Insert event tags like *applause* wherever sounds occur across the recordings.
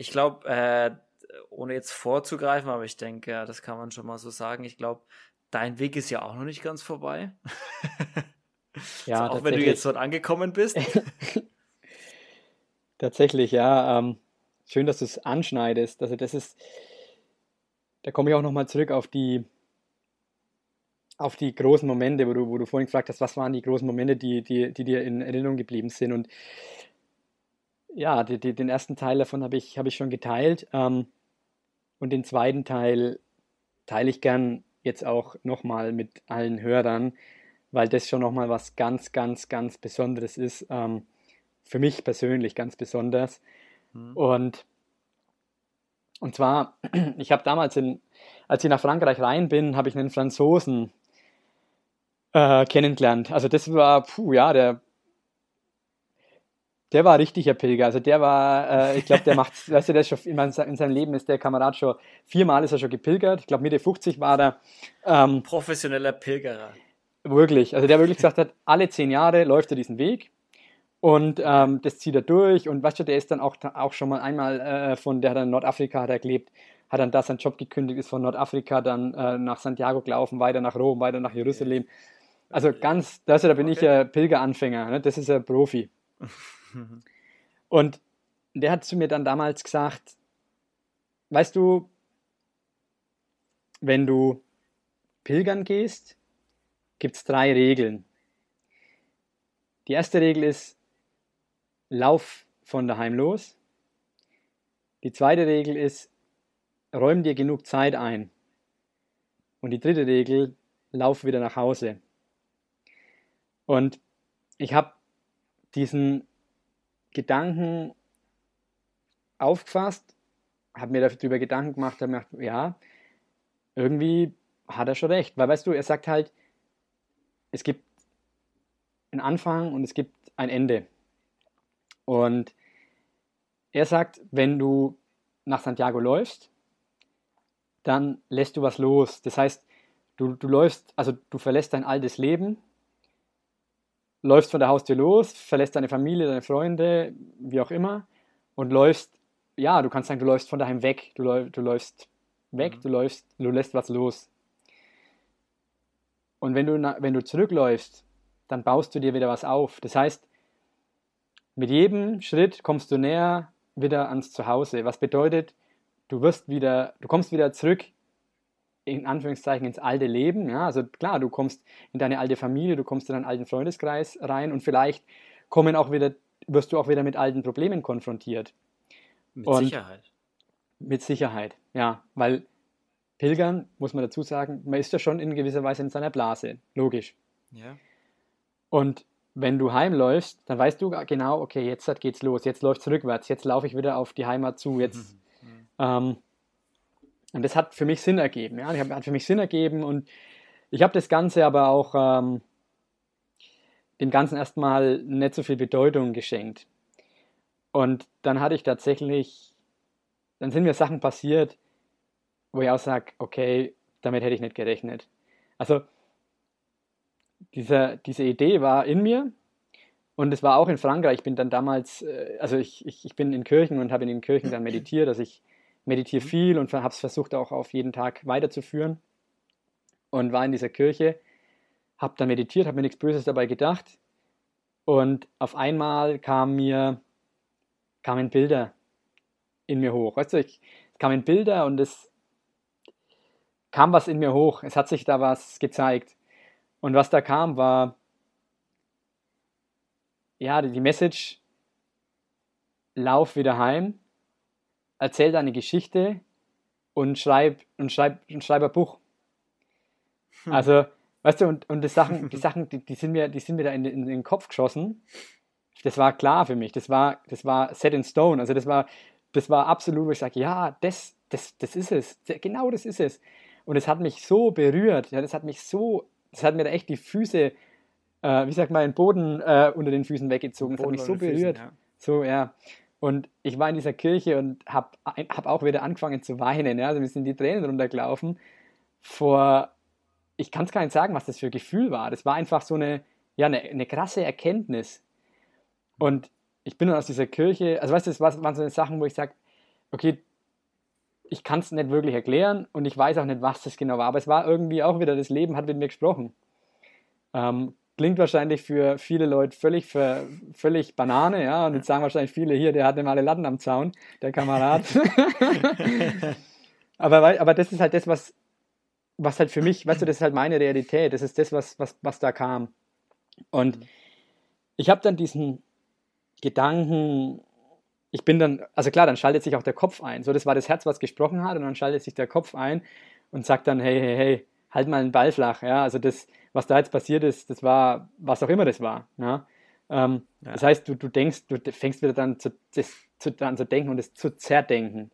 ich glaube, äh, ohne jetzt vorzugreifen, aber ich denke, ja, das kann man schon mal so sagen. Ich glaube, dein Weg ist ja auch noch nicht ganz vorbei. *laughs* Ja, also auch wenn du jetzt dort angekommen bist. *laughs* tatsächlich, ja. Ähm, schön, dass du es anschneidest. Also das ist, da komme ich auch nochmal zurück auf die, auf die großen Momente, wo du, wo du vorhin gefragt hast, was waren die großen Momente, die, die, die dir in Erinnerung geblieben sind. Und ja, die, die, den ersten Teil davon habe ich, hab ich schon geteilt. Ähm, und den zweiten Teil teile ich gern jetzt auch nochmal mit allen Hörern, weil das schon nochmal was ganz, ganz, ganz Besonderes ist. Ähm, für mich persönlich ganz besonders. Mhm. Und, und zwar, *clears throat* ich habe damals, in, als ich nach Frankreich rein bin, habe ich einen Franzosen äh, kennengelernt. Also das war, puh, ja, der der war richtiger Pilger. Also der war, äh, ich glaube, der macht, *laughs* weißt du, der ist schon in, in, seinem Leben ist der Kamerad schon viermal ist er schon gepilgert. Ich glaube, Mitte 50 war er. Ähm, Professioneller Pilgerer. Wirklich. Also der wirklich gesagt hat, alle zehn Jahre läuft er diesen Weg. Und ähm, das zieht er durch. Und weißt du, der ist dann auch, auch schon mal einmal äh, von, der hat in Nordafrika hat er gelebt, hat dann da seinen Job gekündigt, ist von Nordafrika dann äh, nach Santiago gelaufen, weiter nach Rom, weiter nach Jerusalem. Also ganz, das, da bin okay. ich ja Pilgeranfänger, ne? das ist ein Profi. *laughs* *laughs* Und der hat zu mir dann damals gesagt, weißt du, wenn du pilgern gehst, gibt es drei Regeln. Die erste Regel ist, lauf von daheim los. Die zweite Regel ist, räum dir genug Zeit ein. Und die dritte Regel, lauf wieder nach Hause. Und ich habe diesen Gedanken aufgefasst, habe mir darüber Gedanken gemacht, habe mir gedacht, ja, irgendwie hat er schon recht. Weil weißt du, er sagt halt, es gibt einen Anfang und es gibt ein Ende. Und er sagt, wenn du nach Santiago läufst, dann lässt du was los. Das heißt, du, du läufst, also du verlässt dein altes Leben läufst von der Haustür los, verlässt deine Familie, deine Freunde, wie auch immer, und läufst, ja, du kannst sagen, du läufst von daheim weg, du, läuf, du läufst weg, mhm. du läufst, du lässt was los. Und wenn du, wenn du zurückläufst, dann baust du dir wieder was auf. Das heißt, mit jedem Schritt kommst du näher wieder ans Zuhause. Was bedeutet, du wirst wieder, du kommst wieder zurück in Anführungszeichen ins alte Leben. Ja? Also klar, du kommst in deine alte Familie, du kommst in deinen alten Freundeskreis rein und vielleicht kommen auch wieder, wirst du auch wieder mit alten Problemen konfrontiert. Mit und Sicherheit. Mit Sicherheit, ja, weil Pilgern, muss man dazu sagen, man ist ja schon in gewisser Weise in seiner Blase, logisch. Ja. Und wenn du heimläufst, dann weißt du genau, okay, jetzt geht's los, jetzt läuft es rückwärts, jetzt laufe ich wieder auf die Heimat zu, jetzt *laughs* mhm. ähm, und das hat für mich Sinn ergeben. Ja? Das hat für mich Sinn ergeben und ich habe das Ganze aber auch ähm, dem Ganzen erstmal nicht so viel Bedeutung geschenkt. Und dann hatte ich tatsächlich, dann sind mir Sachen passiert, wo ich auch sage, okay, damit hätte ich nicht gerechnet. Also diese, diese Idee war in mir und es war auch in Frankreich. Ich bin dann damals, äh, also ich, ich, ich bin in Kirchen und habe in den Kirchen dann meditiert, dass ich meditiere viel und habe es versucht auch auf jeden Tag weiterzuführen und war in dieser Kirche, habe dann meditiert, habe mir nichts Böses dabei gedacht und auf einmal kam mir, kamen Bilder in mir hoch. Weißt du, ich, es kamen Bilder und es kam was in mir hoch. Es hat sich da was gezeigt. Und was da kam, war ja die Message, lauf wieder heim erzähl deine Geschichte und schreib, und schreib, und schreib ein Buch. Hm. Also, weißt du, und, und die Sachen, die Sachen, die, die, sind mir, die sind mir da in, in, in, den Kopf geschossen. Das war klar für mich. Das war, das war set in stone. Also das war, das war absolut, wo ich sage, ja, das, das, das ist es. Genau das ist es. Und es hat mich so berührt. Ja, das hat mich so, das hat mir da echt die Füße, äh, wie sagt man, den Boden äh, unter den Füßen weggezogen. Das hat mich so berührt. Füßen, ja. So, ja. Und ich war in dieser Kirche und habe hab auch wieder angefangen zu weinen. Ja? Also mir sind die Tränen runtergelaufen. Vor, ich kann es gar nicht sagen, was das für ein Gefühl war. Das war einfach so eine, ja, eine, eine krasse Erkenntnis. Und ich bin dann aus dieser Kirche, also weißt du, das waren so eine Sachen, wo ich sage, okay, ich kann es nicht wirklich erklären und ich weiß auch nicht, was das genau war, aber es war irgendwie auch wieder, das Leben hat mit mir gesprochen. Ähm, klingt wahrscheinlich für viele Leute völlig, für, völlig Banane, ja, und jetzt sagen wahrscheinlich viele hier, der hat immer alle Latten am Zaun, der Kamerad. *laughs* aber, aber das ist halt das, was, was halt für mich, weißt du, das ist halt meine Realität, das ist das, was, was, was da kam. Und ich habe dann diesen Gedanken, ich bin dann, also klar, dann schaltet sich auch der Kopf ein. So, das war das Herz, was gesprochen hat, und dann schaltet sich der Kopf ein und sagt dann, hey, hey, hey, halt mal einen Ball flach. Ja, also das, was da jetzt passiert ist, das war, was auch immer das war. Ja? Ähm, ja. Das heißt, du, du denkst, du fängst wieder dann zu, das, zu, dann zu denken und es zu zerdenken.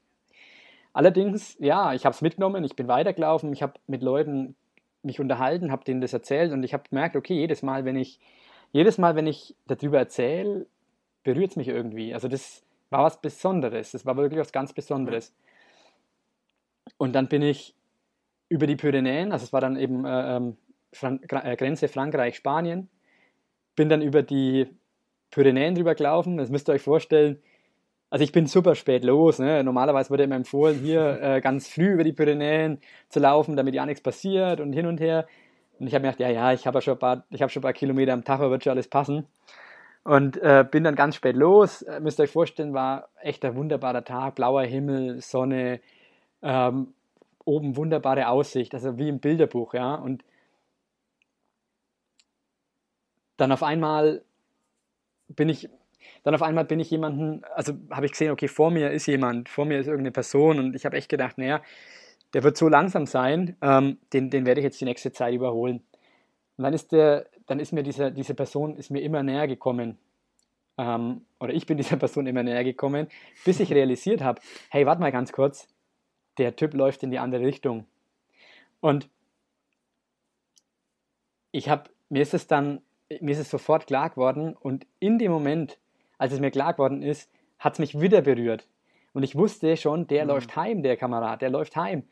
Allerdings, ja, ich habe es mitgenommen, ich bin weitergelaufen, ich habe mit Leuten mich unterhalten, habe denen das erzählt und ich habe gemerkt, okay, jedes Mal, wenn ich, jedes Mal, wenn ich darüber erzähle, berührt es mich irgendwie. Also das war was Besonderes, das war wirklich was ganz Besonderes. Und dann bin ich über die Pyrenäen, also es war dann eben äh, ähm, Fran äh, Grenze Frankreich-Spanien, bin dann über die Pyrenäen drüber gelaufen. Das müsst ihr euch vorstellen. Also ich bin super spät los. Ne? Normalerweise wurde mir empfohlen, hier *laughs* äh, ganz früh über die Pyrenäen zu laufen, damit ja nichts passiert und hin und her. Und ich habe mir gedacht, ja, ja, ich habe ja schon ein paar, ich habe schon ein paar Kilometer am Tacho, wird schon alles passen. Und äh, bin dann ganz spät los. Äh, müsst ihr euch vorstellen, war echt ein wunderbarer Tag, blauer Himmel, Sonne, ähm, oben wunderbare Aussicht, also wie im Bilderbuch, ja. Und dann auf einmal bin ich, dann auf einmal bin ich jemanden, also habe ich gesehen, okay, vor mir ist jemand, vor mir ist irgendeine Person und ich habe echt gedacht, naja, der wird so langsam sein, ähm, den, den werde ich jetzt die nächste Zeit überholen. Und dann ist der, dann ist mir diese, diese Person ist mir immer näher gekommen. Ähm, oder ich bin *laughs* dieser Person immer näher gekommen, bis ich realisiert habe, hey, warte mal ganz kurz, der Typ läuft in die andere Richtung. Und ich habe, mir ist es dann, mir ist es sofort klar geworden und in dem Moment, als es mir klar geworden ist, hat es mich wieder berührt. Und ich wusste schon, der mhm. läuft heim, der Kamerad, der läuft heim.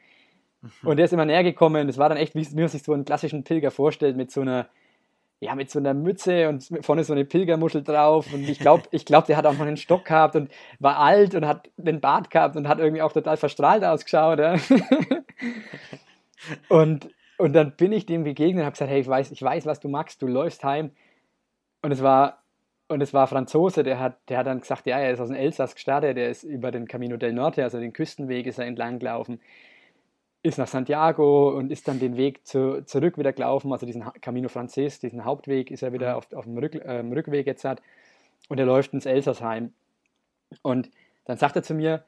Mhm. Und der ist immer näher gekommen. Das war dann echt, wie man sich so einen klassischen Pilger vorstellt, mit so einer, ja, mit so einer Mütze und vorne so eine Pilgermuschel drauf. Und ich glaube, ich glaub, der hat auch noch einen Stock gehabt und war alt und hat den Bart gehabt und hat irgendwie auch total verstrahlt ausgeschaut. Ja. *laughs* und, und dann bin ich dem begegnet und habe gesagt, hey, ich weiß, ich weiß, was du magst, du läufst heim. Und es war, und es war Franzose, der hat, der hat dann gesagt, ja, er ist aus dem Elsass gestartet, der ist über den Camino del Norte, also den Küstenweg, ist er entlang gelaufen ist nach Santiago und ist dann den Weg zu, zurück wieder gelaufen, also diesen Camino Frances, diesen Hauptweg, ist er wieder mhm. auf, auf dem Rück, äh, Rückweg jetzt hat und er läuft ins Elsassheim. Und dann sagt er zu mir,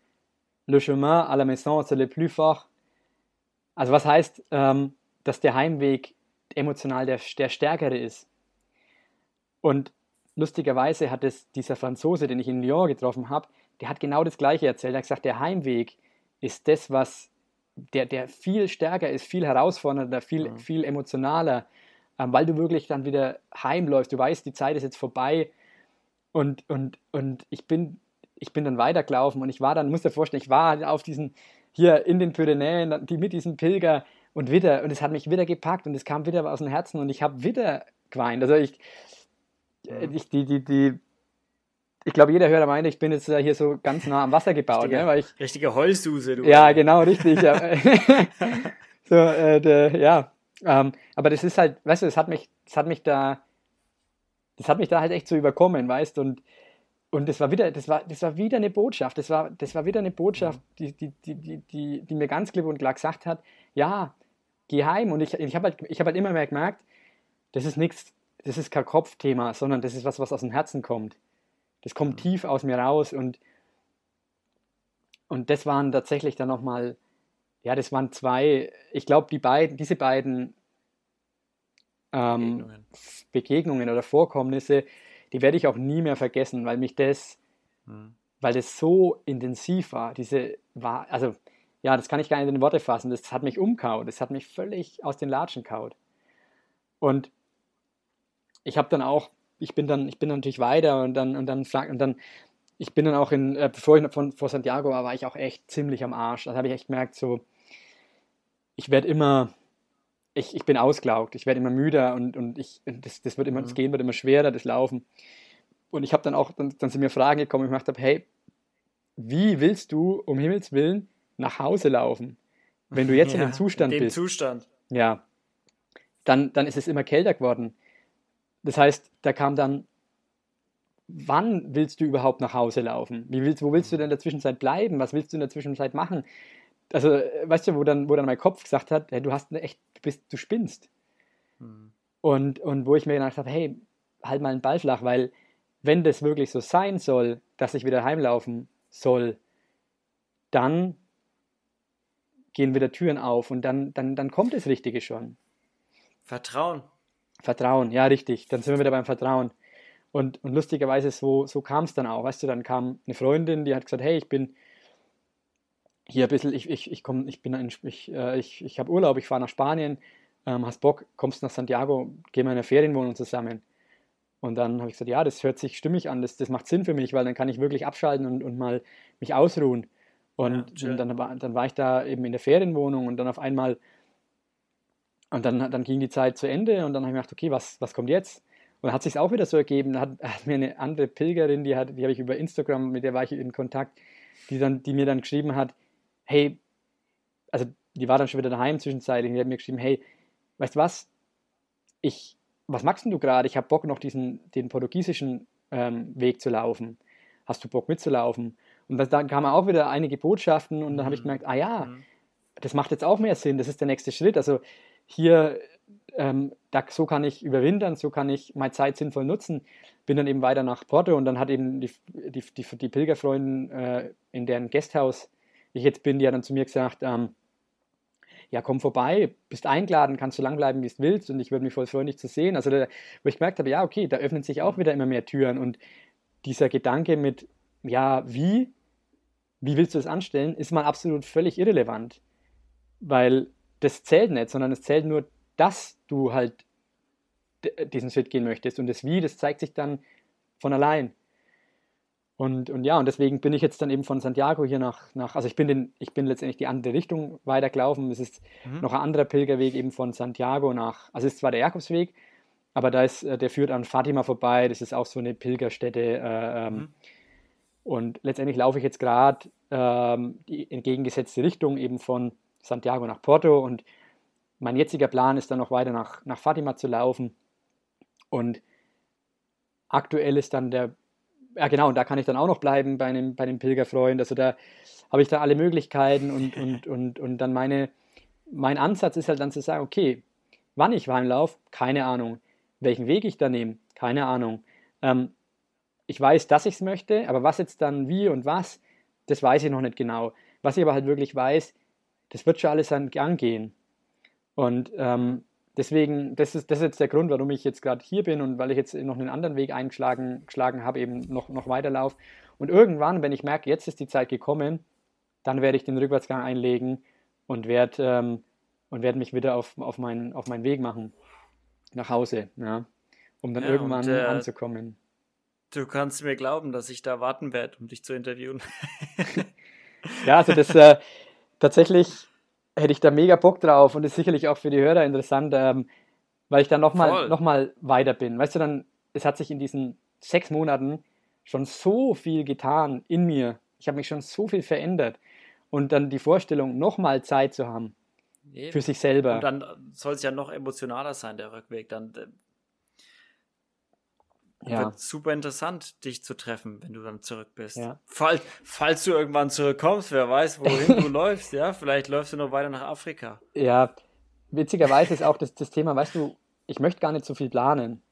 Le chemin à la maison, c'est le plus fort. Also was heißt, ähm, dass der Heimweg emotional der, der stärkere ist. Und lustigerweise hat es dieser Franzose, den ich in Lyon getroffen habe, der hat genau das Gleiche erzählt. Er hat gesagt, der Heimweg ist das, was der, der viel stärker ist, viel herausfordernder, viel, mhm. viel emotionaler, ähm, weil du wirklich dann wieder heimläufst. Du weißt, die Zeit ist jetzt vorbei und, und, und ich, bin, ich bin dann weitergelaufen und ich war dann, muss dir vorstellen, ich war auf diesen, hier in den Pyrenäen, die mit diesem Pilger und wieder, und es hat mich wieder gepackt und es kam wieder aus dem Herzen und ich habe wieder geweint. Also ich, mhm. ich die, die, die, ich glaube, jeder Hörer meint, ich bin jetzt hier so ganz nah am Wasser gebaut. Richtige, ne, weil ich, richtige Heulsuse, du. Ja, genau, richtig. ja. *laughs* *laughs* so, äh, der, ja. Ähm, aber das ist halt, weißt du, das hat mich, das hat mich da, das hat mich da halt echt so überkommen, weißt du, und, und das war wieder, das war, das war wieder eine Botschaft, das war, das war wieder eine Botschaft, die, die, die, die, die, die mir ganz klipp und klar gesagt hat, ja, geh heim. Und ich, ich habe halt, hab halt immer mehr gemerkt, das ist nichts, das ist kein Kopfthema, sondern das ist was, was aus dem Herzen kommt. Das kommt mhm. tief aus mir raus und, und das waren tatsächlich dann nochmal, ja, das waren zwei, ich glaube, die beiden, diese beiden ähm, Begegnungen. Begegnungen. oder Vorkommnisse, die werde ich auch nie mehr vergessen, weil mich das, mhm. weil das so intensiv war, diese war, also ja, das kann ich gar nicht in Worte fassen, das hat mich umkaut, das hat mich völlig aus den Latschen kaut. Und ich habe dann auch ich bin dann, ich bin dann natürlich weiter und dann, und dann, und dann, ich bin dann auch in, äh, bevor ich von, vor Santiago war, war ich auch echt ziemlich am Arsch. Da habe ich echt gemerkt, so, ich werde immer, ich, ich bin ausgelaugt, ich werde immer müder und, und ich, das, das wird immer, mhm. das Gehen wird immer schwerer, das Laufen. Und ich habe dann auch, dann, dann sind mir Fragen gekommen, ich gemacht habe, hey, wie willst du um Himmels Willen nach Hause laufen, wenn du jetzt ja, in dem *laughs* Zustand in dem bist? Zustand. Ja. Dann, dann ist es immer kälter geworden. Das heißt, da kam dann, wann willst du überhaupt nach Hause laufen? Wie willst, wo willst du denn in der Zwischenzeit bleiben? Was willst du in der Zwischenzeit machen? Also, äh, weißt du, wo dann, wo dann mein Kopf gesagt hat, hey, du hast echt, du bist, du spinnst. Hm. Und, und wo ich mir gedacht habe, hey, halt mal einen Ball flach, weil wenn das wirklich so sein soll, dass ich wieder heimlaufen soll, dann gehen wieder Türen auf und dann, dann, dann kommt das Richtige schon. Vertrauen. Vertrauen, ja, richtig. Dann sind wir wieder beim Vertrauen. Und, und lustigerweise, so, so kam es dann auch. Weißt du, dann kam eine Freundin, die hat gesagt: Hey, ich bin hier ein bisschen, ich, ich, ich, komm, ich, bin in, ich, äh, ich, ich habe Urlaub, ich fahre nach Spanien, ähm, hast Bock, kommst nach Santiago, gehen wir in eine Ferienwohnung zusammen. Und dann habe ich gesagt, ja, das hört sich stimmig an, das, das macht Sinn für mich, weil dann kann ich wirklich abschalten und, und mal mich ausruhen. Und, ja, dann, war, dann war ich da eben in der Ferienwohnung und dann auf einmal, und dann, dann ging die Zeit zu Ende und dann habe ich gedacht, okay, was, was kommt jetzt? Und dann hat sich auch wieder so ergeben, hat, hat, mir eine andere Pilgerin, die, hat, die habe ich über Instagram, mit der war ich in Kontakt, die, dann, die mir dann geschrieben hat, hey, also die war dann schon wieder daheim zwischenzeitlich die hat mir geschrieben, hey, weißt du was, ich, was machst denn du gerade? Ich habe Bock noch diesen, den portugiesischen ähm, Weg zu laufen. Hast du Bock mitzulaufen? Und das, dann kamen auch wieder einige Botschaften und dann habe ich mhm. gemerkt, ah ja, mhm. das macht jetzt auch mehr Sinn, das ist der nächste Schritt. Also hier, ähm, da, so kann ich überwintern, so kann ich meine Zeit sinnvoll nutzen. Bin dann eben weiter nach Porto und dann hat eben die, die, die, die Pilgerfreundin äh, in deren Gasthaus ich jetzt bin, die hat dann zu mir gesagt, ähm, ja, komm vorbei, bist eingeladen, kannst so lang bleiben, wie du willst und ich würde mich voll freuen, dich zu sehen. Also, da, wo ich gemerkt habe, ja, okay, da öffnen sich auch wieder immer mehr Türen und dieser Gedanke mit, ja, wie, wie willst du das anstellen, ist mal absolut völlig irrelevant, weil das zählt nicht, sondern es zählt nur, dass du halt diesen Schritt gehen möchtest und das Wie, das zeigt sich dann von allein. Und, und ja, und deswegen bin ich jetzt dann eben von Santiago hier nach, nach also ich bin, den, ich bin letztendlich die andere Richtung weitergelaufen. Es ist mhm. noch ein anderer Pilgerweg eben von Santiago nach, also es ist zwar der Jakobsweg, aber da ist, äh, der führt an Fatima vorbei, das ist auch so eine Pilgerstätte. Äh, ähm, mhm. Und letztendlich laufe ich jetzt gerade ähm, die entgegengesetzte Richtung eben von Santiago nach Porto und mein jetziger Plan ist dann noch weiter nach, nach Fatima zu laufen. Und aktuell ist dann der ja genau, und da kann ich dann auch noch bleiben bei einem, bei einem Pilgerfreund. Also da habe ich da alle Möglichkeiten und, *laughs* und, und, und dann meine, mein Ansatz ist halt dann zu sagen, okay, wann ich Wein laufe, keine Ahnung. Welchen Weg ich da nehme, keine Ahnung. Ähm, ich weiß, dass ich es möchte, aber was jetzt dann wie und was, das weiß ich noch nicht genau. Was ich aber halt wirklich weiß, das wird schon alles an Gang gehen. Und ähm, deswegen, das ist, das ist jetzt der Grund, warum ich jetzt gerade hier bin und weil ich jetzt noch einen anderen Weg eingeschlagen geschlagen habe, eben noch, noch weiterlauf. Und irgendwann, wenn ich merke, jetzt ist die Zeit gekommen, dann werde ich den Rückwärtsgang einlegen und werde ähm, und werde mich wieder auf, auf, meinen, auf meinen Weg machen nach Hause, ja, um dann ja, irgendwann und, äh, anzukommen. Du kannst mir glauben, dass ich da warten werde, um dich zu interviewen. *laughs* ja, also das äh, tatsächlich hätte ich da mega Bock drauf und ist sicherlich auch für die Hörer interessant, ähm, weil ich dann nochmal noch mal weiter bin. Weißt du, dann, es hat sich in diesen sechs Monaten schon so viel getan in mir. Ich habe mich schon so viel verändert. Und dann die Vorstellung, nochmal Zeit zu haben Eben. für sich selber. Und dann soll es ja noch emotionaler sein, der Rückweg. Dann äh, ja. Wird super interessant, dich zu treffen, wenn du dann zurück bist. Ja. Fall, falls du irgendwann zurückkommst, wer weiß, wohin du *laughs* läufst, ja, vielleicht läufst du noch weiter nach Afrika. Ja, witzigerweise ist auch das, das Thema, weißt du, ich möchte gar nicht so viel planen.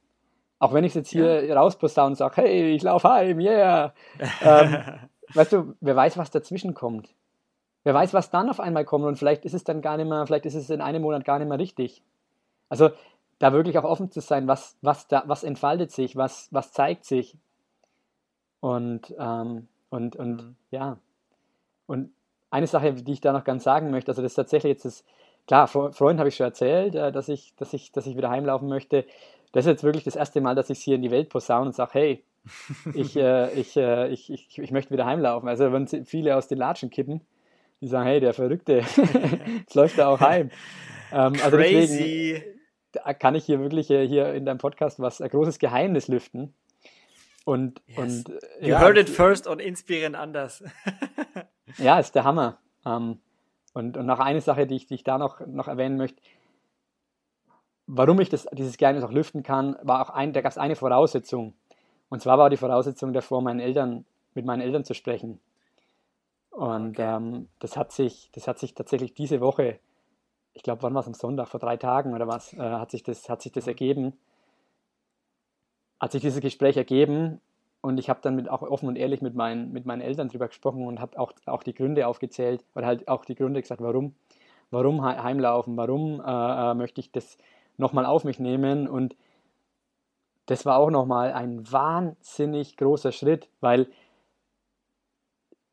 Auch wenn ich jetzt hier ja. rauspostaune und sage, hey, ich laufe heim, yeah. ähm, *laughs* weißt du, wer weiß, was dazwischen kommt. Wer weiß, was dann auf einmal kommt und vielleicht ist es dann gar nicht mehr, vielleicht ist es in einem Monat gar nicht mehr richtig. Also da wirklich auch offen zu sein, was, was, da, was entfaltet sich, was, was zeigt sich. Und, ähm, und, und mhm. ja. Und eine Sache, die ich da noch ganz sagen möchte, also das ist tatsächlich jetzt das, klar, Freunden habe ich schon erzählt, äh, dass ich, dass ich, dass ich wieder heimlaufen möchte. Das ist jetzt wirklich das erste Mal, dass ich hier in die Welt posaune und sage, hey, *laughs* ich, äh, ich, äh, ich, ich, ich möchte wieder heimlaufen. Also wenn viele aus den Latschen kippen, die sagen, hey, der Verrückte, jetzt *laughs* *laughs* läuft er auch heim. Ähm, also Crazy. Deswegen, kann ich hier wirklich hier in deinem Podcast was ein großes Geheimnis lüften. Und, yes. und You ja, heard it first und inspirieren anders. *laughs* ja, ist der Hammer. Ähm, und, und noch eine Sache, die ich, die ich da noch, noch erwähnen möchte, warum ich das, dieses Geheimnis auch lüften kann, war auch ein, da gab es eine Voraussetzung. Und zwar war die Voraussetzung davor, meinen Eltern, mit meinen Eltern zu sprechen. Und okay. ähm, das, hat sich, das hat sich tatsächlich diese Woche, ich glaube, wann war es am Sonntag, vor drei Tagen oder was, äh, hat, sich das, hat sich das ergeben. Hat sich dieses Gespräch ergeben und ich habe dann mit, auch offen und ehrlich mit meinen, mit meinen Eltern darüber gesprochen und habe auch, auch die Gründe aufgezählt oder halt auch die Gründe gesagt, warum, warum heimlaufen, warum äh, äh, möchte ich das nochmal auf mich nehmen? Und das war auch nochmal ein wahnsinnig großer Schritt, weil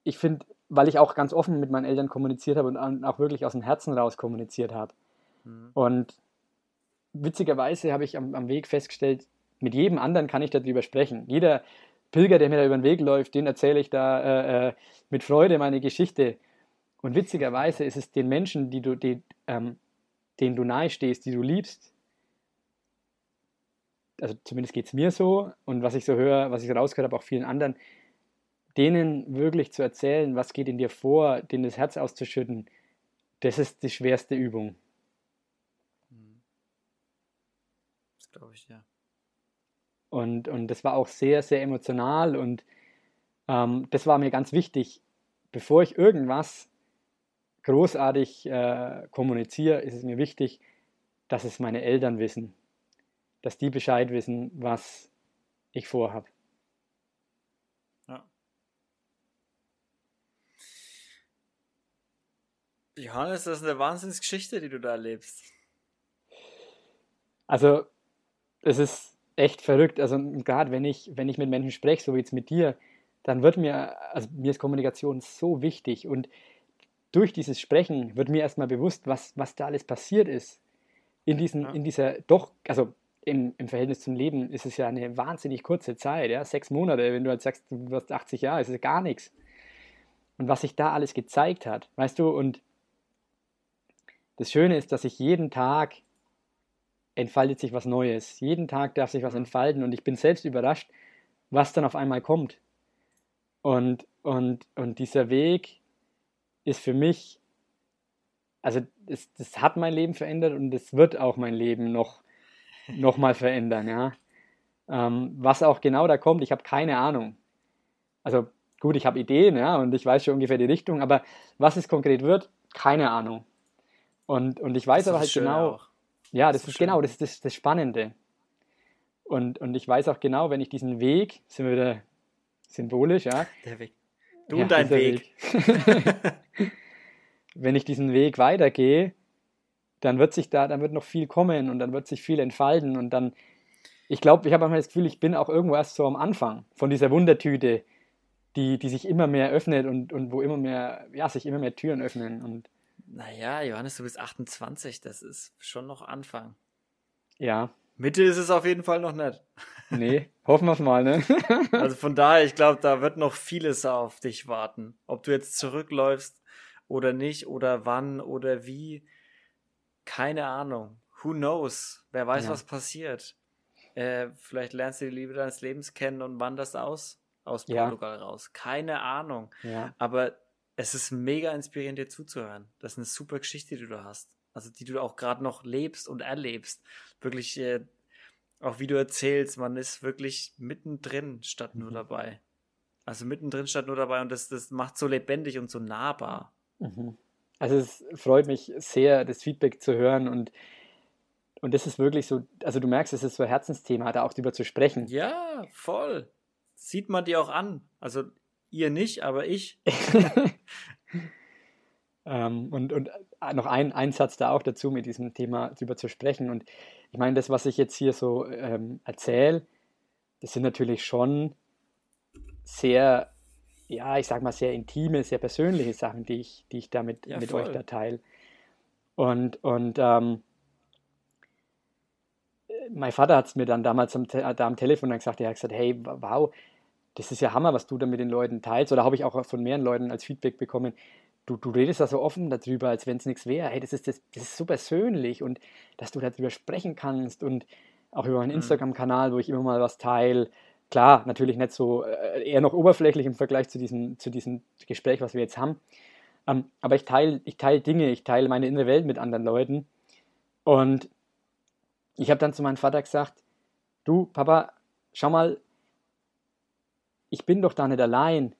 ich finde, weil ich auch ganz offen mit meinen Eltern kommuniziert habe und auch wirklich aus dem Herzen raus kommuniziert habe. Mhm. Und witzigerweise habe ich am, am, Weg festgestellt, mit jedem anderen kann ich darüber sprechen. Jeder Pilger, der mir da über den Weg läuft, den erzähle ich da äh, äh, mit Freude meine Geschichte. Und witzigerweise ist es den Menschen, die du, die, ähm, denen du nahe stehst, die du liebst, also zumindest geht es mir so und was ich so höre, was ich rausgehört habe, auch vielen anderen, denen wirklich zu erzählen, was geht in dir vor, denen das Herz auszuschütten, das ist die schwerste Übung. Hm. Das glaube ich, ja. Und, und das war auch sehr, sehr emotional und ähm, das war mir ganz wichtig. Bevor ich irgendwas großartig äh, kommuniziere, ist es mir wichtig, dass es meine Eltern wissen, dass die Bescheid wissen, was ich vorhabe. Johannes, das ist eine Wahnsinnsgeschichte, die du da erlebst. Also, es ist echt verrückt. Also, gerade wenn ich, wenn ich mit Menschen spreche, so wie jetzt mit dir, dann wird mir, also mir ist Kommunikation so wichtig und durch dieses Sprechen wird mir erstmal bewusst, was, was da alles passiert ist. In, diesen, ja. in dieser doch, also im, im Verhältnis zum Leben ist es ja eine wahnsinnig kurze Zeit, ja, sechs Monate, wenn du halt sagst, du wirst 80 Jahre, ist es gar nichts. Und was sich da alles gezeigt hat, weißt du, und das Schöne ist, dass sich jeden Tag entfaltet sich was Neues. Jeden Tag darf sich was entfalten und ich bin selbst überrascht, was dann auf einmal kommt. Und, und, und dieser Weg ist für mich, also das, das hat mein Leben verändert und es wird auch mein Leben noch, noch mal verändern. Ja? Ähm, was auch genau da kommt, ich habe keine Ahnung. Also gut, ich habe Ideen ja, und ich weiß schon ungefähr die Richtung, aber was es konkret wird, keine Ahnung. Und, und ich weiß aber halt genau, auch. ja, das, das ist, schön. genau, das ist das, das Spannende. Und, und ich weiß auch genau, wenn ich diesen Weg, sind wir wieder symbolisch, ja. Der Weg. Du ja, und dein Weg. Weg. *laughs* wenn ich diesen Weg weitergehe, dann wird sich da, dann wird noch viel kommen und dann wird sich viel entfalten und dann, ich glaube, ich habe manchmal das Gefühl, ich bin auch irgendwo erst so am Anfang von dieser Wundertüte, die, die sich immer mehr öffnet und, und wo immer mehr, ja, sich immer mehr Türen öffnen und naja, Johannes, du bist 28, das ist schon noch Anfang. Ja. Mitte ist es auf jeden Fall noch nicht. *laughs* Nee, hoffen wir es mal, ne? *laughs* also von daher, ich glaube, da wird noch vieles auf dich warten. Ob du jetzt zurückläufst oder nicht, oder wann oder wie, keine Ahnung. Who knows? Wer weiß, ja. was passiert. Äh, vielleicht lernst du die Liebe deines Lebens kennen und wanderst aus, aus Portugal ja. raus. Keine Ahnung. Ja. Aber es ist mega inspirierend, dir zuzuhören. Das ist eine super Geschichte, die du hast. Also die du auch gerade noch lebst und erlebst. Wirklich, äh, auch wie du erzählst, man ist wirklich mittendrin statt nur mhm. dabei. Also mittendrin statt nur dabei und das, das macht so lebendig und so nahbar. Mhm. Also es freut mich sehr, das Feedback zu hören und und das ist wirklich so, also du merkst, es ist so ein Herzensthema, da auch drüber zu sprechen. Ja, voll. Sieht man dir auch an. Also Ihr nicht, aber ich. *laughs* ähm, und, und äh, noch ein, ein Satz da auch dazu, mit diesem Thema drüber zu sprechen. Und ich meine, das, was ich jetzt hier so ähm, erzähle, das sind natürlich schon sehr, ja, ich sag mal, sehr intime, sehr persönliche Sachen, die ich, die ich damit ja, mit euch da teile. Und, und ähm, mein Vater hat es mir dann damals am, da am Telefon dann gesagt, er hat gesagt, hey, wow, das ist ja Hammer, was du da mit den Leuten teilst. Oder habe ich auch von mehreren Leuten als Feedback bekommen. Du, du redest da so offen darüber, als wenn es nichts wäre. Hey, das ist, das, das ist so persönlich und dass du darüber sprechen kannst und auch über meinen mhm. Instagram-Kanal, wo ich immer mal was teile. klar, natürlich nicht so, äh, eher noch oberflächlich im Vergleich zu diesem, zu diesem Gespräch, was wir jetzt haben. Ähm, aber ich teile ich teil Dinge, ich teile meine innere Welt mit anderen Leuten. Und ich habe dann zu meinem Vater gesagt, du Papa, schau mal, ich bin doch da nicht allein.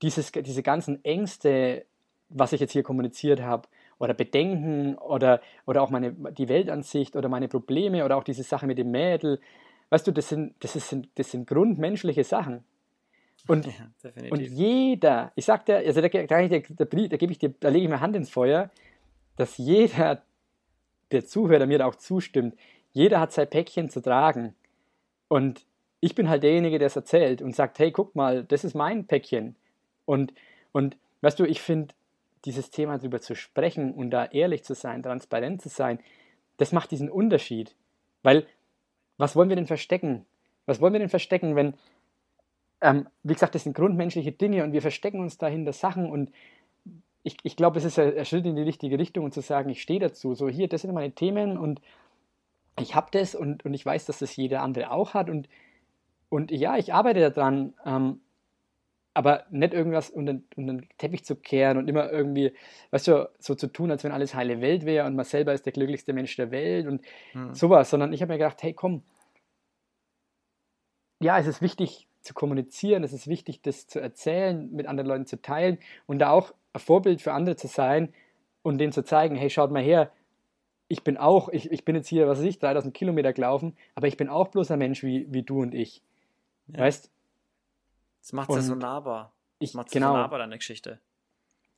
Dieses, diese ganzen Ängste, was ich jetzt hier kommuniziert habe, oder Bedenken oder, oder auch meine, die Weltansicht oder meine Probleme oder auch diese Sache mit dem Mädel, weißt du, das sind, das sind, das sind grundmenschliche Sachen. Und, ja, und jeder, ich sag dir, also da, da, da, da, gebe ich dir, da lege ich meine Hand ins Feuer, dass jeder, der zuhört, der mir da auch zustimmt, jeder hat sein Päckchen zu tragen. Und ich bin halt derjenige, der es erzählt und sagt, hey, guck mal, das ist mein Päckchen. Und, und weißt du, ich finde, dieses Thema darüber zu sprechen und da ehrlich zu sein, transparent zu sein, das macht diesen Unterschied. Weil, was wollen wir denn verstecken? Was wollen wir denn verstecken, wenn, ähm, wie gesagt, das sind grundmenschliche Dinge und wir verstecken uns dahinter Sachen und ich, ich glaube, es ist ein Schritt in die richtige Richtung und zu sagen, ich stehe dazu, so hier, das sind meine Themen und ich habe das und, und ich weiß, dass das jeder andere auch hat und, und ja, ich arbeite daran, ähm, aber nicht irgendwas unter, unter den Teppich zu kehren und immer irgendwie, weißt du, so zu tun, als wenn alles heile Welt wäre und man selber ist der glücklichste Mensch der Welt und hm. sowas, sondern ich habe mir gedacht, hey komm, ja, es ist wichtig, zu kommunizieren, es ist wichtig, das zu erzählen, mit anderen Leuten zu teilen und da auch ein Vorbild für andere zu sein und denen zu zeigen, hey, schaut mal her, ich bin auch, ich, ich bin jetzt hier, was weiß ich, 3000 Kilometer gelaufen, aber ich bin auch bloß ein Mensch wie, wie du und ich. Ja. Weißt? Das macht es ja so nahbar. Das ich, macht genau, so nahbar, deine Geschichte.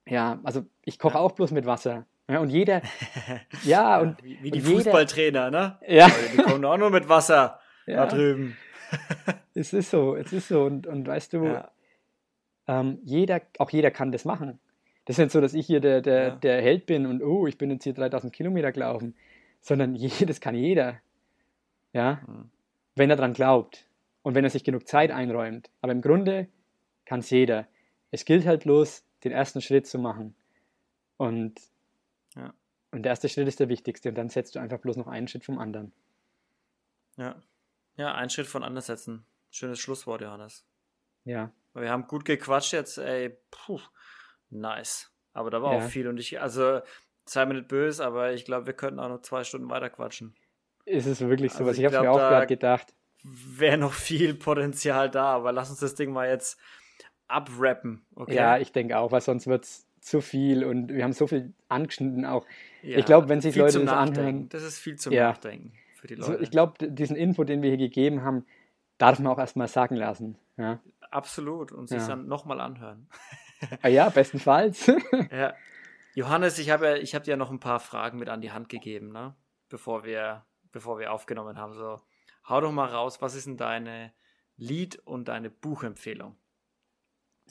Ja, also ich koche ja. auch bloß mit Wasser. Ja, und jeder, *laughs* ja, und. Wie, wie die und Fußballtrainer, ne? Ja. Die kommen auch nur mit Wasser *laughs* ja. da drüben. *laughs* es ist so, es ist so. Und, und weißt du, ja. ähm, jeder, auch jeder kann das machen. Das ist nicht so, dass ich hier der, der, ja. der Held bin und oh, ich bin jetzt hier 3000 Kilometer gelaufen, sondern jedes kann jeder. Ja, mhm. wenn er dran glaubt und wenn er sich genug Zeit einräumt. Aber im Grunde kann es jeder. Es gilt halt bloß, den ersten Schritt zu machen. Und, ja. und der erste Schritt ist der wichtigste. Und dann setzt du einfach bloß noch einen Schritt vom anderen. Ja. Ja, einen Schritt von anders setzen. Schönes Schlusswort, Johannes. Ja. Wir haben gut gequatscht jetzt, ey. Puh, nice. Aber da war ja. auch viel und ich, also, sei mir nicht böse, aber ich glaube, wir könnten auch noch zwei Stunden weiter quatschen. Ist es wirklich so? Also ich, ich habe mir auch gerade gedacht. Wäre noch viel Potenzial da, aber lass uns das Ding mal jetzt abrappen. Okay? Ja, ich denke auch, weil sonst wird es zu viel und wir haben so viel angeschnitten auch. Ja, ich glaube, wenn sich Leute das anhören. Das ist viel zum ja. Nachdenken für die Leute. Also ich glaube, diesen Input, den wir hier gegeben haben, darf man auch erstmal sagen lassen. Ja. Absolut. Und sich ja. dann nochmal anhören. *laughs* ah ja, bestenfalls. *laughs* *laughs* ja. Johannes, ich habe ja, ich hab dir ja noch ein paar Fragen mit an die Hand gegeben, ne? bevor, wir, bevor wir aufgenommen haben. So, hau doch mal raus, was ist denn deine Lied- und deine Buchempfehlung?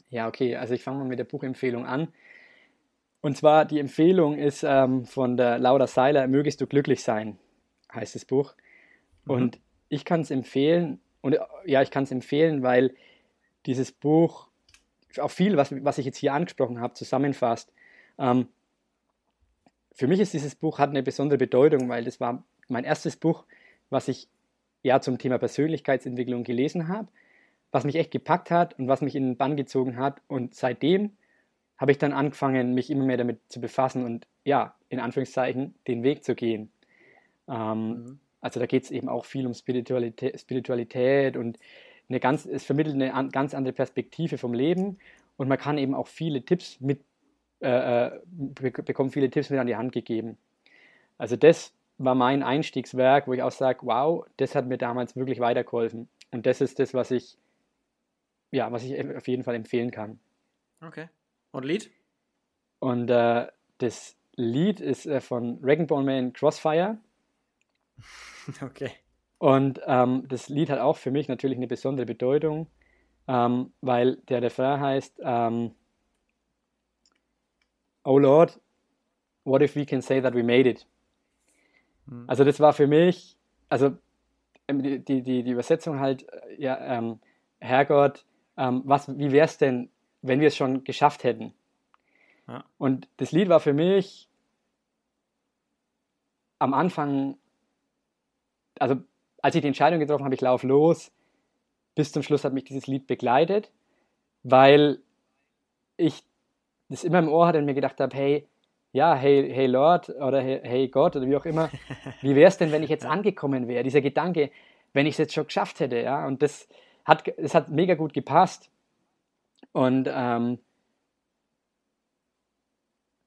Ja, okay, also ich fange mal mit der Buchempfehlung an. Und zwar die Empfehlung ist ähm, von der Laura Seiler, Mögest du glücklich sein heißt das Buch. Mhm. Und ich kann es empfehlen, und ja, ich kann es empfehlen, weil dieses Buch auch viel, was, was ich jetzt hier angesprochen habe, zusammenfasst. Ähm, für mich ist dieses Buch hat eine besondere Bedeutung, weil das war mein erstes Buch, was ich ja zum Thema Persönlichkeitsentwicklung gelesen habe, was mich echt gepackt hat und was mich in den Bann gezogen hat. Und seitdem habe ich dann angefangen, mich immer mehr damit zu befassen und ja, in Anführungszeichen, den Weg zu gehen. Ähm, mhm. Also da geht es eben auch viel um Spiritualität, Spiritualität und eine ganz, es vermittelt eine an, ganz andere Perspektive vom Leben und man kann eben auch viele Tipps mit, äh, äh bekommt viele Tipps mit an die Hand gegeben. Also das war mein Einstiegswerk, wo ich auch sage, wow, das hat mir damals wirklich weitergeholfen. Und das ist das, was ich, ja, was ich auf jeden Fall empfehlen kann. Okay. Und Lied? Und äh, das Lied ist äh, von Dragon Ball Man Crossfire. *laughs* Okay. Und ähm, das Lied hat auch für mich natürlich eine besondere Bedeutung, ähm, weil der Refrain heißt ähm, Oh Lord, what if we can say that we made it? Mhm. Also das war für mich, also ähm, die, die, die Übersetzung halt, äh, ja, ähm, Herrgott, ähm, was, wie wäre es denn, wenn wir es schon geschafft hätten? Ja. Und das Lied war für mich am Anfang also als ich die Entscheidung getroffen habe, ich laufe los, bis zum Schluss hat mich dieses Lied begleitet, weil ich das immer im Ohr hatte und mir gedacht habe, hey, ja, hey, hey Lord oder hey, hey Gott oder wie auch immer, wie wäre es denn, wenn ich jetzt angekommen wäre? Dieser Gedanke, wenn ich es jetzt schon geschafft hätte, ja, und das hat, das hat mega gut gepasst. Und ähm,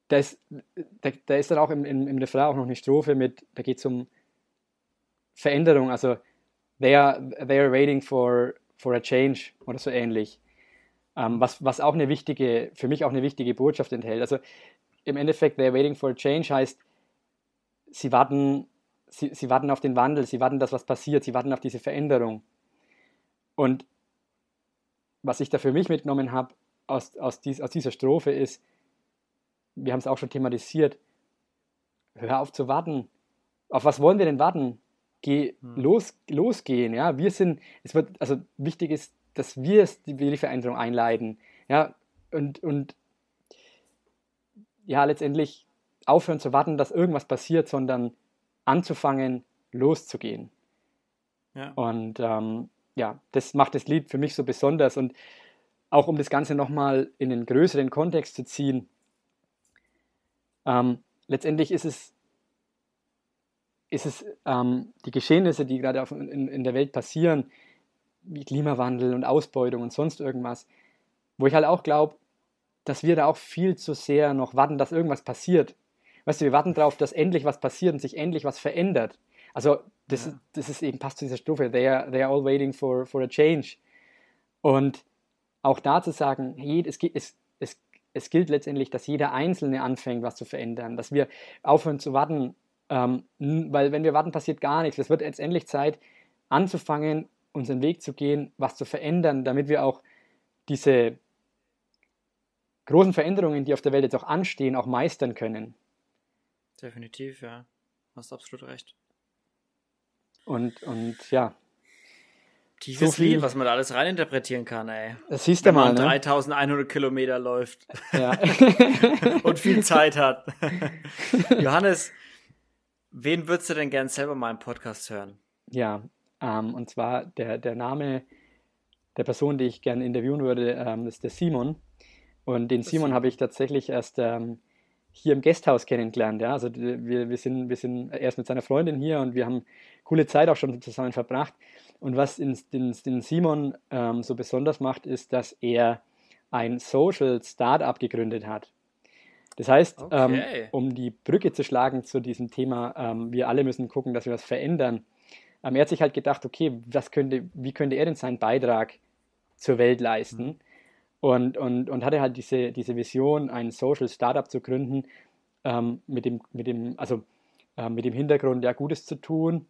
da, ist, da, da ist dann auch im, im, im Refrain auch noch eine Strophe mit, da geht es um Veränderung, also they are, they are waiting for, for a change oder so ähnlich. Ähm, was, was auch eine wichtige, für mich auch eine wichtige Botschaft enthält. Also im Endeffekt, they are waiting for a change heißt, sie warten, sie, sie warten auf den Wandel, sie warten, dass was passiert, sie warten auf diese Veränderung. Und was ich da für mich mitgenommen habe aus, aus, dies, aus dieser Strophe ist, wir haben es auch schon thematisiert, hör auf zu warten. Auf was wollen wir denn warten? Geh, hm. los, losgehen, ja. Wir sind, es wird, also wichtig ist, dass wir die, die Veränderung einleiten, ja. Und, und ja, letztendlich aufhören zu warten, dass irgendwas passiert, sondern anzufangen, loszugehen. Ja. Und ähm, ja, das macht das Lied für mich so besonders. Und auch um das Ganze nochmal in einen größeren Kontext zu ziehen, ähm, letztendlich ist es, ist es ähm, die Geschehnisse, die gerade auf, in, in der Welt passieren, wie Klimawandel und Ausbeutung und sonst irgendwas, wo ich halt auch glaube, dass wir da auch viel zu sehr noch warten, dass irgendwas passiert. Weißt du, wir warten darauf, dass endlich was passiert und sich endlich was verändert. Also das, ja. das ist eben passt zu dieser Stufe. They are, they are all waiting for, for a change. Und auch da zu sagen, hey, es, es, es, es gilt letztendlich, dass jeder Einzelne anfängt, was zu verändern, dass wir aufhören zu warten, ähm, weil wenn wir warten, passiert gar nichts. Es wird jetzt endlich Zeit, anzufangen, unseren Weg zu gehen, was zu verändern, damit wir auch diese großen Veränderungen, die auf der Welt jetzt auch anstehen, auch meistern können. Definitiv, ja. Hast absolut recht. Und, und ja. Tiefes so Lied, was man da alles reininterpretieren kann, ey. Das siehst du mal, ne? 3100 Kilometer läuft. Ja. *laughs* und viel Zeit hat. *laughs* Johannes, wen würdest du denn gern selber mal im Podcast hören? Ja, ähm, und zwar der, der Name der Person, die ich gerne interviewen würde, ähm, ist der Simon. Und den Simon habe ich tatsächlich erst ähm, hier im Gasthaus kennengelernt. Ja? Also wir, wir, sind, wir sind erst mit seiner Freundin hier und wir haben coole Zeit auch schon zusammen verbracht. Und was den, den Simon ähm, so besonders macht, ist, dass er ein Social Startup gegründet hat. Das heißt, ähm, okay. ähm, um die Brücke zu schlagen zu diesem Thema, ähm, wir alle müssen gucken, dass wir was verändern. Ähm, er hat sich halt gedacht, okay, was könnte, wie könnte er denn seinen Beitrag zur Welt leisten? Mhm. Und, und, und hatte halt diese, diese Vision, ein Social Startup zu gründen, ähm, mit, dem, mit, dem, also, äh, mit dem Hintergrund, ja, Gutes zu tun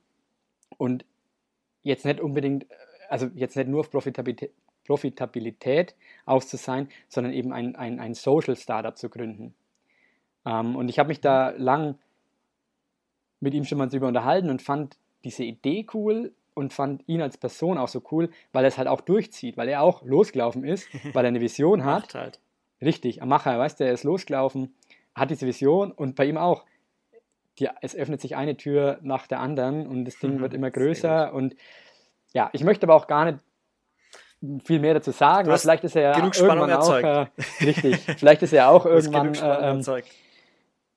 und jetzt nicht unbedingt, also jetzt nicht nur auf Profitabilität, Profitabilität aus zu sein, sondern eben ein, ein, ein Social Startup zu gründen. Ähm, und ich habe mich da lang mit ihm schon mal drüber unterhalten und fand diese Idee cool und fand ihn als Person auch so cool, weil er es halt auch durchzieht, weil er auch losgelaufen ist, *laughs* weil er eine Vision hat. Halt. Richtig, am Macher, weißt du, er ist losgelaufen, hat diese Vision und bei ihm auch. Die, es öffnet sich eine Tür nach der anderen und das Ding mhm, wird immer größer und ja, ich möchte aber auch gar nicht viel mehr dazu sagen. Vielleicht ist er ja irgendwann auch äh, richtig. *laughs* Vielleicht ist er auch irgendwann äh, ähm,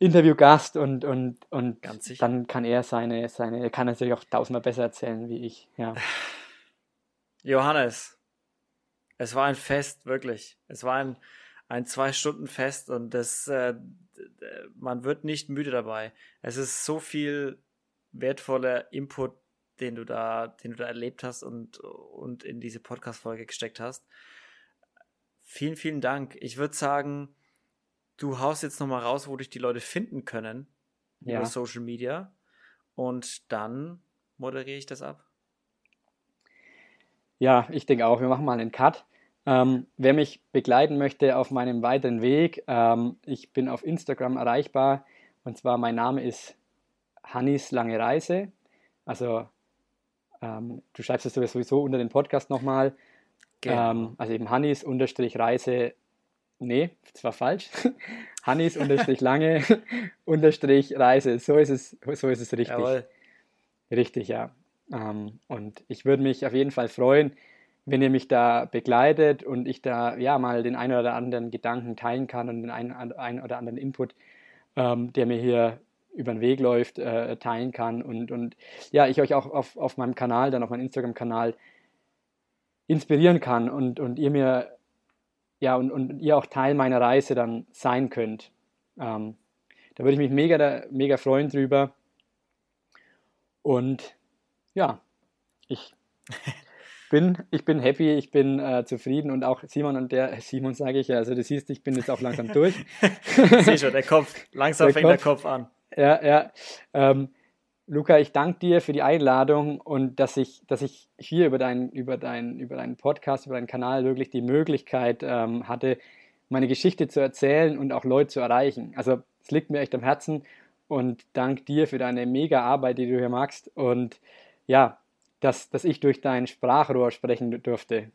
Interviewgast und, und, und dann kann er seine, seine, kann er natürlich auch tausendmal besser erzählen wie ich. Ja. *sighs* Johannes, es war ein Fest, wirklich. Es war ein, ein Zwei-Stunden-Fest und das, äh, man wird nicht müde dabei. Es ist so viel wertvoller Input, den du da, den du da erlebt hast und, und in diese Podcast-Folge gesteckt hast. Vielen, vielen Dank. Ich würde sagen, du haust jetzt nochmal raus, wo dich die Leute finden können ja. über Social Media. Und dann moderiere ich das ab. Ja, ich denke auch, wir machen mal einen Cut. Ähm, wer mich begleiten möchte auf meinem weiteren Weg, ähm, ich bin auf Instagram erreichbar. Und zwar mein Name ist Hannis Lange Reise. Also ähm, du schreibst es sowieso unter den Podcast nochmal. Genau. Ähm, also eben Hannis unterstrich Reise nee, das war falsch. *laughs* Hannis unterstrich lange *laughs* unterstrich Reise. So ist es, so ist es richtig. Jawohl. Richtig, ja. Ähm, und ich würde mich auf jeden Fall freuen, wenn ihr mich da begleitet und ich da ja mal den einen oder anderen Gedanken teilen kann und den einen, einen oder anderen Input, ähm, der mir hier über den Weg läuft, äh, teilen kann und, und ja, ich euch auch auf, auf meinem Kanal, dann auf meinem Instagram-Kanal inspirieren kann und, und ihr mir ja und, und ihr auch Teil meiner Reise dann sein könnt. Ähm, da würde ich mich mega, mega freuen drüber. Und ja, ich *laughs* bin, ich bin happy, ich bin äh, zufrieden und auch Simon und der, Simon sage ich ja, also du siehst, ich bin jetzt auch langsam durch. *laughs* ich sehe schon, der Kopf, langsam der fängt Kopf, der Kopf an. Ja, ja. Ähm, Luca, ich danke dir für die Einladung und dass ich, dass ich hier über, dein, über, dein, über deinen Podcast, über deinen Kanal wirklich die Möglichkeit ähm, hatte, meine Geschichte zu erzählen und auch Leute zu erreichen. Also es liegt mir echt am Herzen und dank dir für deine mega Arbeit, die du hier machst und ja, dass, dass ich durch dein Sprachrohr sprechen durfte.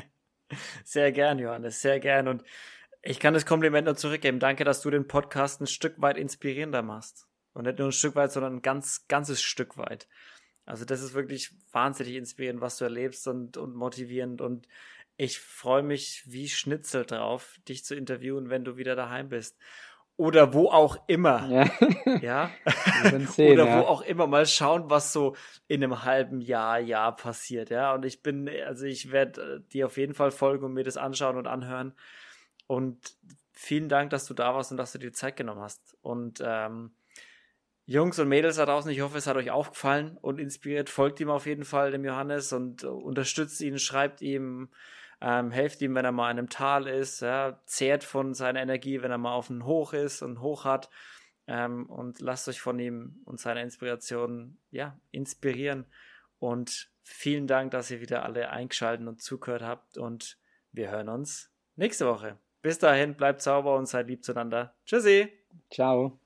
*laughs* Sehr gern, Johannes, sehr gern und ich kann das Kompliment nur zurückgeben. Danke, dass du den Podcast ein Stück weit inspirierender machst. Und nicht nur ein Stück weit, sondern ein ganz, ganzes Stück weit. Also das ist wirklich wahnsinnig inspirierend, was du erlebst und, und motivierend. Und ich freue mich wie Schnitzel drauf, dich zu interviewen, wenn du wieder daheim bist. Oder wo auch immer. Ja. ja? *laughs* *laughs* Sehen, Oder ja. wo auch immer. Mal schauen, was so in einem halben Jahr, Jahr passiert. Ja. Und ich bin, also ich werde äh, dir auf jeden Fall folgen und mir das anschauen und anhören. Und vielen Dank, dass du da warst und dass du dir Zeit genommen hast. Und ähm, Jungs und Mädels da draußen, ich hoffe, es hat euch aufgefallen und inspiriert. Folgt ihm auf jeden Fall, dem Johannes, und unterstützt ihn, schreibt ihm, ähm, helft ihm, wenn er mal in einem Tal ist, ja, zehrt von seiner Energie, wenn er mal auf einem Hoch ist und Hoch hat. Ähm, und lasst euch von ihm und seiner Inspiration ja, inspirieren. Und vielen Dank, dass ihr wieder alle eingeschaltet und zugehört habt. Und wir hören uns nächste Woche. Bis dahin, bleibt sauber und seid lieb zueinander. Tschüssi. Ciao.